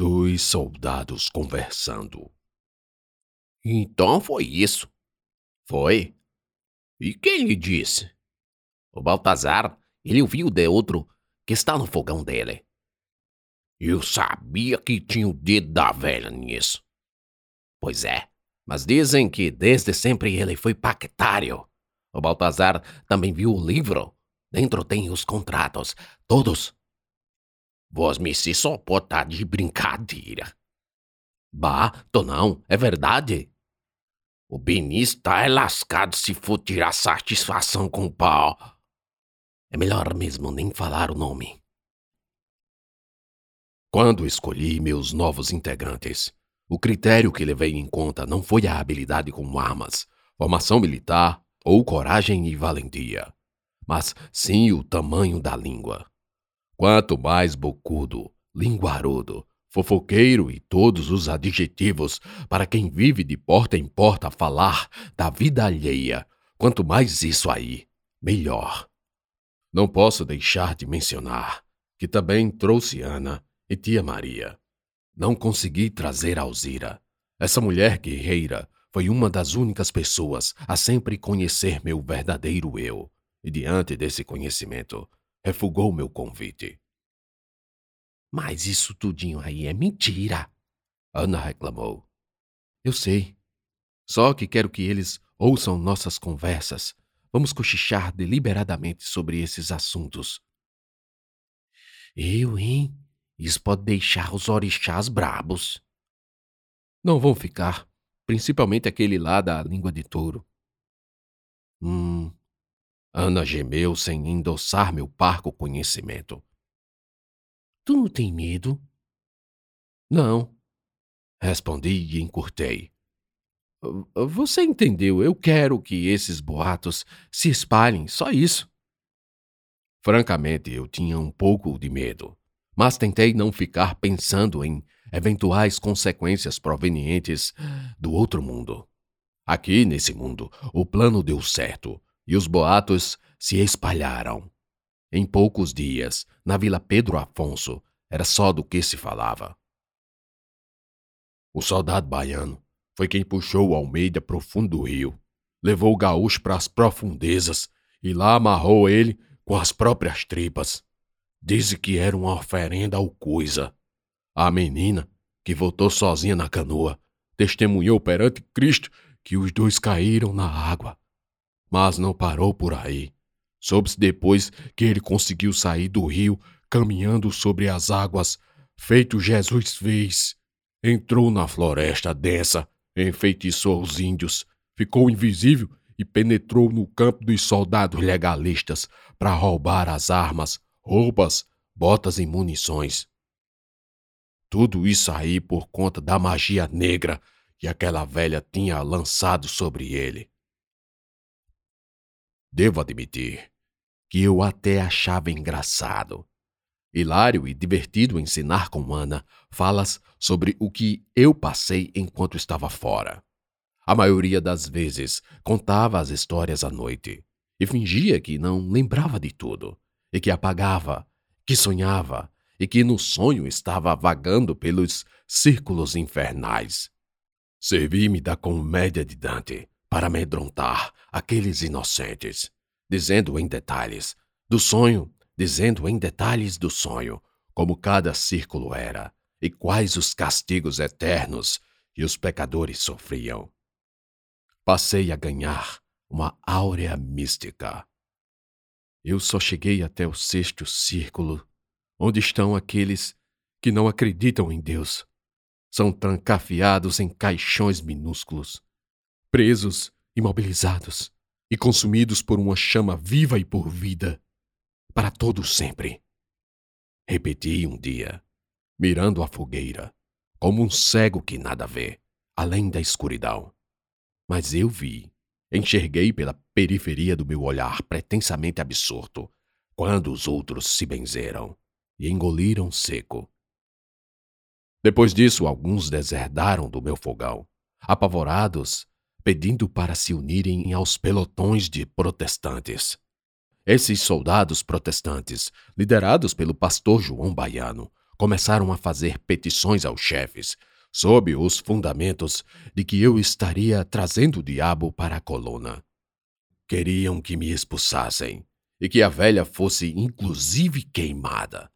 Dois soldados conversando. Então foi isso. Foi. E quem lhe disse? O Baltazar, ele ouviu de outro que está no fogão dele. Eu sabia que tinha o dedo da velha nisso. Pois é, mas dizem que desde sempre ele foi pactário. O Baltazar também viu o livro. Dentro tem os contratos, todos. Vós me se só pode estar de brincadeira. Bah, tô não, é verdade. O Benício tá é lascado se for tirar satisfação com o pau. É melhor mesmo nem falar o nome. Quando escolhi meus novos integrantes, o critério que levei em conta não foi a habilidade com armas, formação militar ou coragem e valentia, mas sim o tamanho da língua. Quanto mais bocudo, linguarudo, fofoqueiro e todos os adjetivos para quem vive de porta em porta a falar da vida alheia, quanto mais isso aí, melhor. Não posso deixar de mencionar que também trouxe Ana e tia Maria. Não consegui trazer Alzira. Essa mulher guerreira foi uma das únicas pessoas a sempre conhecer meu verdadeiro eu, e diante desse conhecimento, refugou meu convite. Mas isso tudinho aí é mentira, Ana reclamou. Eu sei. Só que quero que eles ouçam nossas conversas. Vamos cochichar deliberadamente sobre esses assuntos. Eu, hein? Isso pode deixar os orixás brabos. Não vão ficar, principalmente aquele lá da língua de touro. Hum. Ana gemeu sem endossar meu parco conhecimento. Tu não tem medo? Não. Respondi e encurtei. Você entendeu? Eu quero que esses boatos se espalhem, só isso. Francamente, eu tinha um pouco de medo mas tentei não ficar pensando em eventuais consequências provenientes do outro mundo. Aqui, nesse mundo, o plano deu certo e os boatos se espalharam. Em poucos dias, na Vila Pedro Afonso, era só do que se falava. O soldado baiano foi quem puxou o Almeida pro fundo do rio, levou o gaúcho para as profundezas e lá amarrou ele com as próprias tripas. Disse que era uma oferenda ao coisa. A menina, que voltou sozinha na canoa, testemunhou perante Cristo que os dois caíram na água. Mas não parou por aí. Soube-se depois que ele conseguiu sair do rio caminhando sobre as águas, feito Jesus fez. Entrou na floresta densa, enfeitiçou os índios, ficou invisível e penetrou no campo dos soldados legalistas para roubar as armas, roupas, botas e munições. Tudo isso aí por conta da magia negra que aquela velha tinha lançado sobre ele. Devo admitir que eu até achava engraçado, hilário e divertido ensinar com Ana falas sobre o que eu passei enquanto estava fora. A maioria das vezes contava as histórias à noite e fingia que não lembrava de tudo e que apagava, que sonhava e que no sonho estava vagando pelos círculos infernais. Servi-me da comédia de Dante para amedrontar aqueles inocentes, dizendo em detalhes do sonho, dizendo em detalhes do sonho como cada círculo era e quais os castigos eternos que os pecadores sofriam. Passei a ganhar uma áurea mística eu só cheguei até o sexto círculo, onde estão aqueles que não acreditam em Deus. São trancafiados em caixões minúsculos, presos, imobilizados e consumidos por uma chama viva e por vida, para todo sempre. Repeti um dia, mirando a fogueira, como um cego que nada vê, além da escuridão. Mas eu vi Enxerguei pela periferia do meu olhar pretensamente absorto, quando os outros se benzeram e engoliram seco. Depois disso, alguns deserdaram do meu fogão, apavorados, pedindo para se unirem aos pelotões de protestantes. Esses soldados protestantes, liderados pelo pastor João Baiano, começaram a fazer petições aos chefes, sob os fundamentos de que eu estaria trazendo o diabo para a coluna. Queriam que me expulsassem e que a velha fosse inclusive queimada.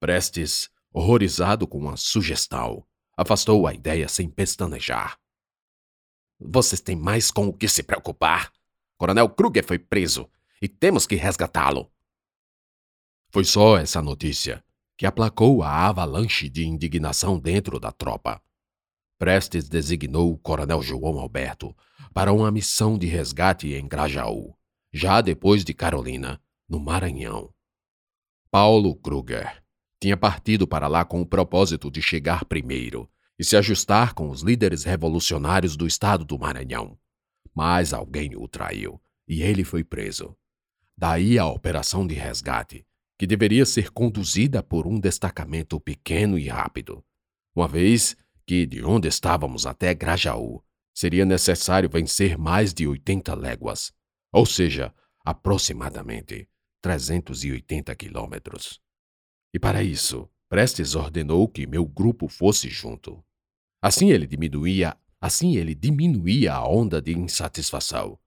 Prestes, horrorizado com a sugestão, afastou a ideia sem pestanejar. Vocês têm mais com o que se preocupar. Coronel Kruger foi preso e temos que resgatá-lo. Foi só essa notícia que aplacou a avalanche de indignação dentro da tropa. Prestes designou o coronel João Alberto para uma missão de resgate em Grajaú, já depois de Carolina, no Maranhão. Paulo Kruger tinha partido para lá com o propósito de chegar primeiro e se ajustar com os líderes revolucionários do estado do Maranhão. Mas alguém o traiu e ele foi preso. Daí a operação de resgate, que deveria ser conduzida por um destacamento pequeno e rápido, uma vez que de onde estávamos até Grajaú seria necessário vencer mais de 80 léguas, ou seja, aproximadamente 380 quilômetros. E para isso, Prestes ordenou que meu grupo fosse junto. Assim ele diminuía, assim ele diminuía a onda de insatisfação.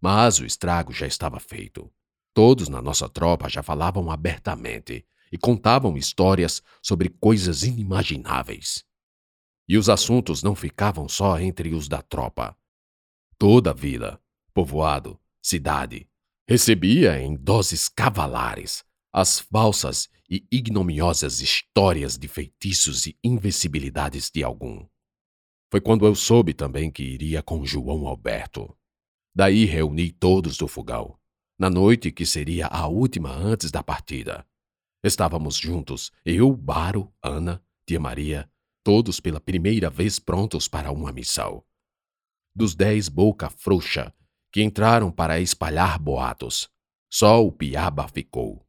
Mas o estrago já estava feito. Todos na nossa tropa já falavam abertamente e contavam histórias sobre coisas inimagináveis. E os assuntos não ficavam só entre os da tropa. Toda a vila, povoado, cidade, recebia em doses cavalares as falsas e ignominiosas histórias de feitiços e invencibilidades de algum. Foi quando eu soube também que iria com João Alberto. Daí reuni todos do fogão, na noite que seria a última antes da partida. Estávamos juntos, eu, Baro, Ana, Tia Maria, todos pela primeira vez prontos para uma missão. Dos dez boca frouxa que entraram para espalhar boatos, só o Piaba ficou.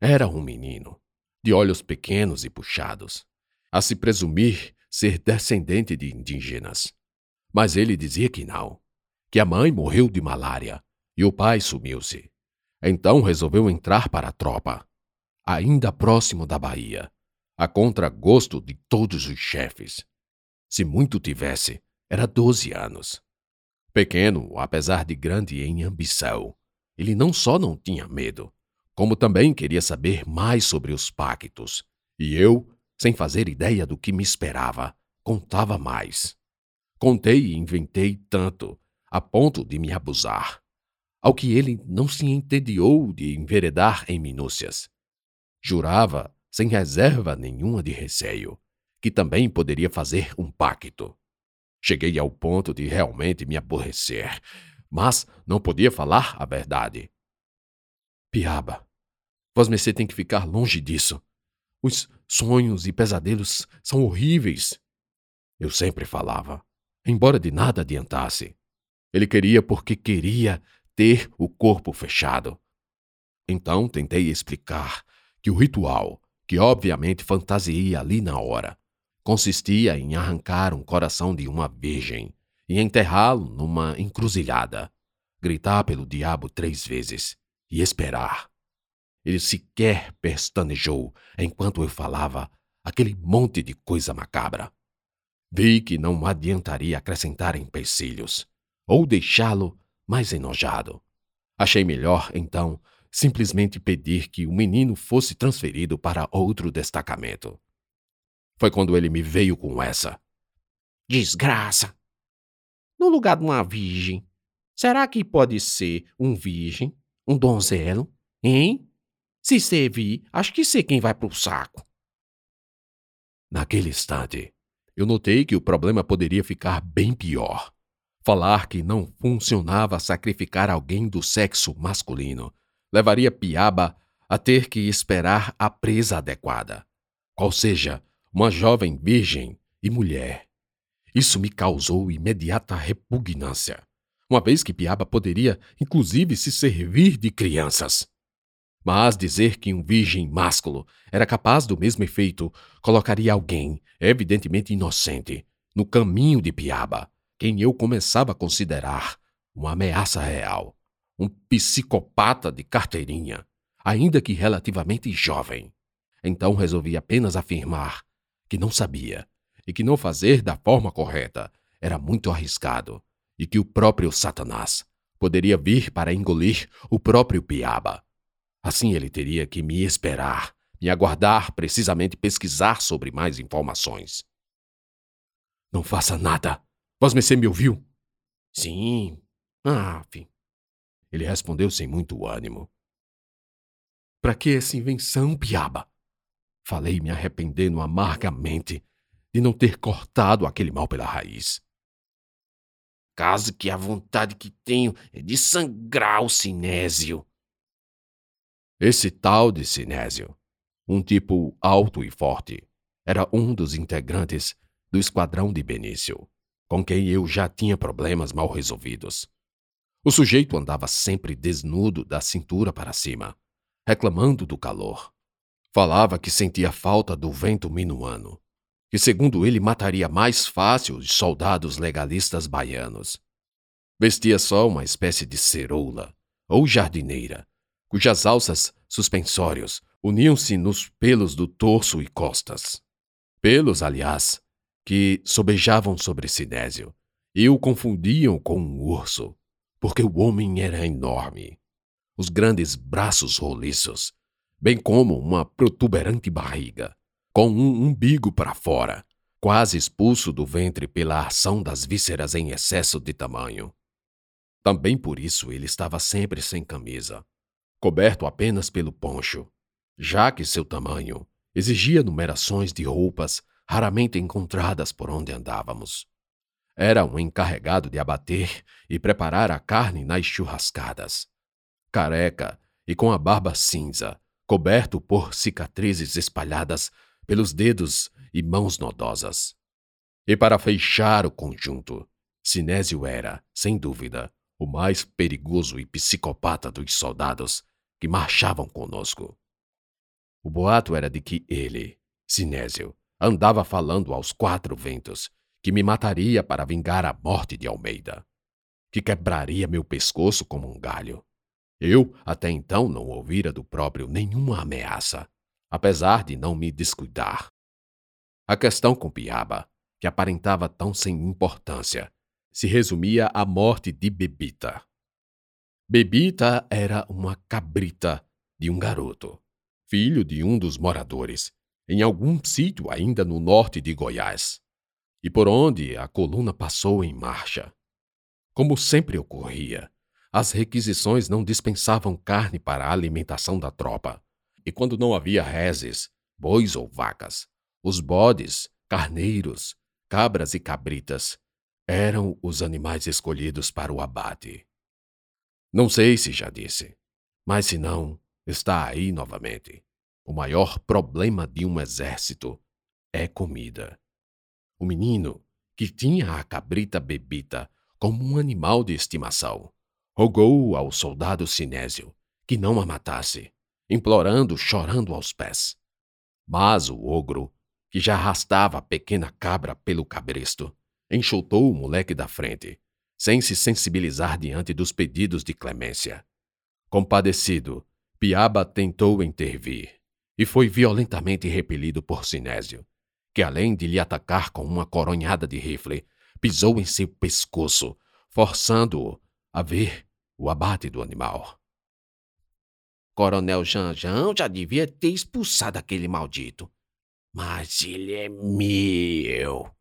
Era um menino, de olhos pequenos e puxados, a se presumir ser descendente de indígenas. Mas ele dizia que não, que a mãe morreu de malária e o pai sumiu-se. Então resolveu entrar para a tropa, ainda próximo da Bahia, a contragosto de todos os chefes. Se muito tivesse, era doze anos. Pequeno, apesar de grande em ambição, ele não só não tinha medo, como também queria saber mais sobre os pactos. E eu, sem fazer ideia do que me esperava, contava mais. Contei e inventei tanto, a ponto de me abusar, ao que ele não se entediou de enveredar em minúcias. Jurava, sem reserva nenhuma de receio, que também poderia fazer um pacto. Cheguei ao ponto de realmente me aborrecer, mas não podia falar a verdade. Piaba, Vosmecê tem que ficar longe disso. Os sonhos e pesadelos são horríveis. Eu sempre falava, embora de nada adiantasse. Ele queria porque queria ter o corpo fechado. Então tentei explicar que o ritual, que obviamente fantasia ali na hora, consistia em arrancar um coração de uma virgem e enterrá-lo numa encruzilhada, gritar pelo diabo três vezes e esperar. Ele sequer pestanejou enquanto eu falava aquele monte de coisa macabra. Vi que não adiantaria acrescentar empecilhos ou deixá-lo mais enojado. Achei melhor, então, simplesmente pedir que o menino fosse transferido para outro destacamento. Foi quando ele me veio com essa. Desgraça! No lugar de uma virgem, será que pode ser um virgem, um donzelo, hein? Se servir, acho que sei quem vai pro saco. Naquele instante, eu notei que o problema poderia ficar bem pior. Falar que não funcionava sacrificar alguém do sexo masculino levaria Piaba a ter que esperar a presa adequada, qual seja, uma jovem virgem e mulher. Isso me causou imediata repugnância, uma vez que Piaba poderia, inclusive, se servir de crianças. Mas dizer que um virgem másculo era capaz do mesmo efeito colocaria alguém, evidentemente inocente, no caminho de Piaba, quem eu começava a considerar uma ameaça real, um psicopata de carteirinha, ainda que relativamente jovem. Então resolvi apenas afirmar que não sabia e que não fazer da forma correta era muito arriscado e que o próprio Satanás poderia vir para engolir o próprio Piaba. Assim ele teria que me esperar, me aguardar, precisamente pesquisar sobre mais informações. Não faça nada. Vosmecê me ouviu? Sim. Ah, enfim. Ele respondeu sem muito ânimo. Para que essa invenção, Piaba? Falei me arrependendo amargamente de não ter cortado aquele mal pela raiz. Caso que a vontade que tenho é de sangrar o Sinésio. Esse tal de Sinésio, um tipo alto e forte, era um dos integrantes do esquadrão de Benício, com quem eu já tinha problemas mal resolvidos. O sujeito andava sempre desnudo da cintura para cima, reclamando do calor. Falava que sentia falta do vento minuano, que, segundo ele, mataria mais fácil os soldados legalistas baianos. Vestia só uma espécie de ceroula, ou jardineira, cujas alças suspensórios uniam-se nos pelos do torso e costas. Pelos, aliás, que sobejavam sobre Sinésio e o confundiam com um urso, porque o homem era enorme. Os grandes braços roliços, bem como uma protuberante barriga, com um umbigo para fora, quase expulso do ventre pela ação das vísceras em excesso de tamanho. Também por isso ele estava sempre sem camisa, coberto apenas pelo poncho, já que seu tamanho exigia numerações de roupas raramente encontradas por onde andávamos. Era um encarregado de abater e preparar a carne nas churrascadas. Careca e com a barba cinza, coberto por cicatrizes espalhadas pelos dedos e mãos nodosas. E para fechar o conjunto, Sinésio era, sem dúvida, o mais perigoso e psicopata dos soldados que marchavam conosco. O boato era de que ele, Sinésio, andava falando aos quatro ventos que me mataria para vingar a morte de Almeida, que quebraria meu pescoço como um galho. Eu, até então, não ouvira do próprio nenhuma ameaça, apesar de não me descuidar. A questão com Piaba, que aparentava tão sem importância, se resumia à morte de Bebita. Bebita era uma cabrita de um garoto, filho de um dos moradores, em algum sítio ainda no norte de Goiás, e por onde a coluna passou em marcha. Como sempre ocorria, as requisições não dispensavam carne para a alimentação da tropa, e quando não havia reses, bois ou vacas, os bodes, carneiros, cabras e cabritas eram os animais escolhidos para o abate. Não sei se já disse, mas se não, está aí novamente. O maior problema de um exército é comida. O menino, que tinha a cabrita bebita como um animal de estimação, rogou ao soldado Sinésio que não a matasse, implorando, chorando aos pés. Mas o ogro, que já arrastava a pequena cabra pelo cabresto, enxotou o moleque da frente, sem se sensibilizar diante dos pedidos de clemência. Compadecido, Piaba tentou intervir, e foi violentamente repelido por Sinésio, que além de lhe atacar com uma coronhada de rifle, pisou em seu pescoço, forçando-o a ver o abate do animal. Coronel Janjão já devia ter expulsado aquele maldito. Mas ele é meu.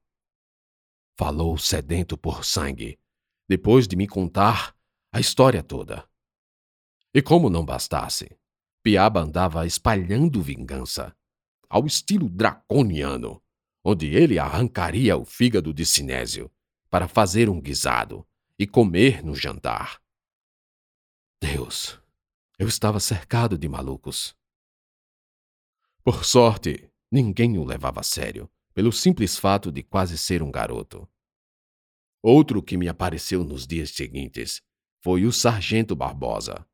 Falou sedento por sangue, depois de me contar a história toda. E como não bastasse, Piaba andava espalhando vingança, ao estilo draconiano, onde ele arrancaria o fígado de Sinésio para fazer um guisado e comer no jantar. Deus, eu estava cercado de malucos. Por sorte, ninguém o levava a sério, pelo simples fato de quase ser um garoto. Outro que me apareceu nos dias seguintes foi o Sargento Barbosa,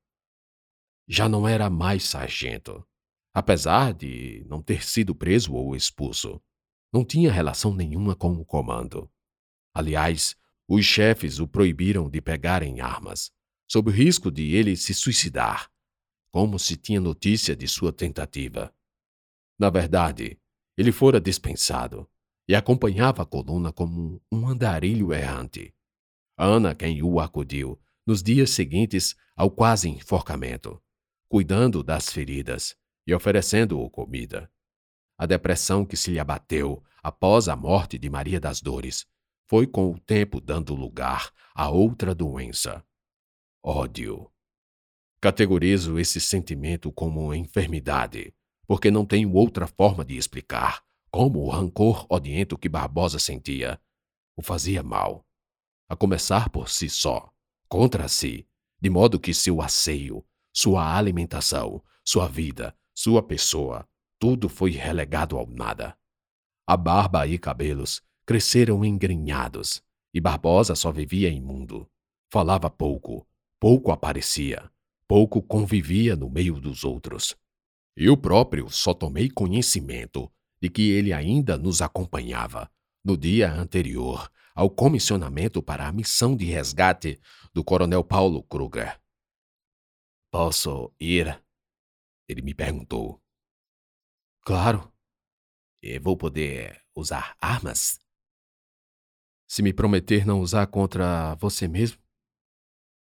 já não era mais sargento. Apesar de não ter sido preso ou expulso, não tinha relação nenhuma com o comando. Aliás, os chefes o proibiram de pegar em armas, sob o risco de ele se suicidar, como se tinha notícia de sua tentativa. Na verdade, ele fora dispensado e acompanhava a coluna como um andarilho errante. Ana, quem o acudiu, nos dias seguintes ao quase enforcamento, cuidando das feridas e oferecendo-o comida. A depressão que se lhe abateu após a morte de Maria das Dores foi com o tempo dando lugar a outra doença: ódio. Categorizo esse sentimento como enfermidade, porque não tenho outra forma de explicar como o rancor odiento que Barbosa sentia o fazia mal, a começar por si só, contra si, de modo que seu asseio, sua alimentação, sua vida, sua pessoa, tudo foi relegado ao nada. A barba e cabelos cresceram engrenhados, e Barbosa só vivia imundo. Falava pouco, pouco aparecia, pouco convivia no meio dos outros. Eu próprio só tomei conhecimento de que ele ainda nos acompanhava no dia anterior ao comissionamento para a missão de resgate do coronel Paulo Kruger. Posso ir? Ele me perguntou. Claro. E vou poder usar armas? Se me prometer não usar contra você mesmo?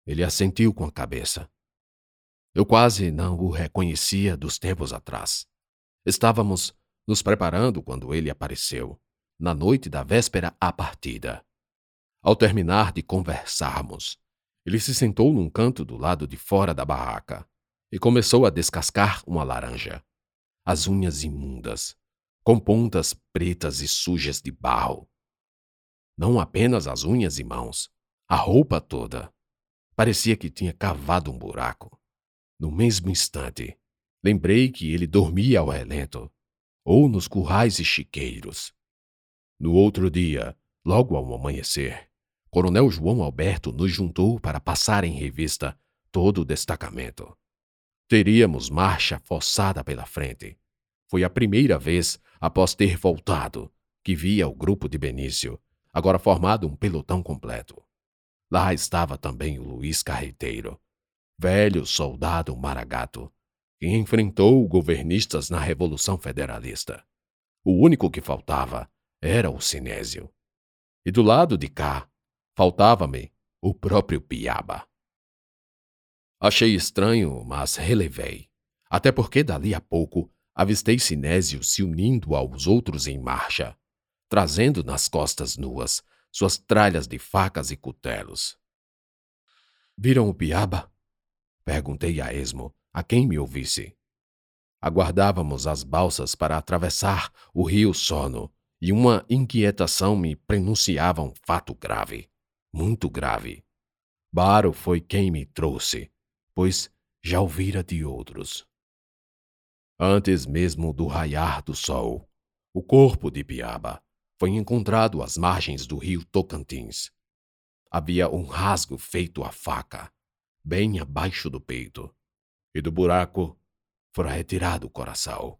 Ele assentiu com a cabeça. Eu quase não o reconhecia dos tempos atrás. Estávamos nos preparando quando ele apareceu, na noite da véspera à partida. Ao terminar de conversarmos, ele se sentou num canto do lado de fora da barraca e começou a descascar uma laranja. As unhas imundas, com pontas pretas e sujas de barro. Não apenas as unhas e mãos, a roupa toda. Parecia que tinha cavado um buraco. No mesmo instante, lembrei que ele dormia ao relento, ou nos currais e chiqueiros. No outro dia, logo ao amanhecer, Coronel João Alberto nos juntou para passar em revista todo o destacamento. Teríamos marcha forçada pela frente. Foi a primeira vez, após ter voltado, que via o grupo de Benício, agora formado um pelotão completo. Lá estava também o Luiz Carreteiro, velho soldado maragato, que enfrentou governistas na Revolução Federalista. O único que faltava era o Sinésio. E do lado de cá, Faltava-me o próprio Piaba. Achei estranho, mas relevei, até porque dali a pouco avistei Sinésio se unindo aos outros em marcha, trazendo nas costas nuas suas tralhas de facas e cutelos. Viram o Piaba? Perguntei a esmo, a quem me ouvisse. Aguardávamos as balsas para atravessar o rio Sono, e uma inquietação me prenunciava um fato grave muito grave. Baro foi quem me trouxe, pois já ouvira de outros. Antes mesmo do raiar do sol, o corpo de Piaba foi encontrado às margens do rio Tocantins. Havia um rasgo feito à faca, bem abaixo do peito, e do buraco fora retirado o coração.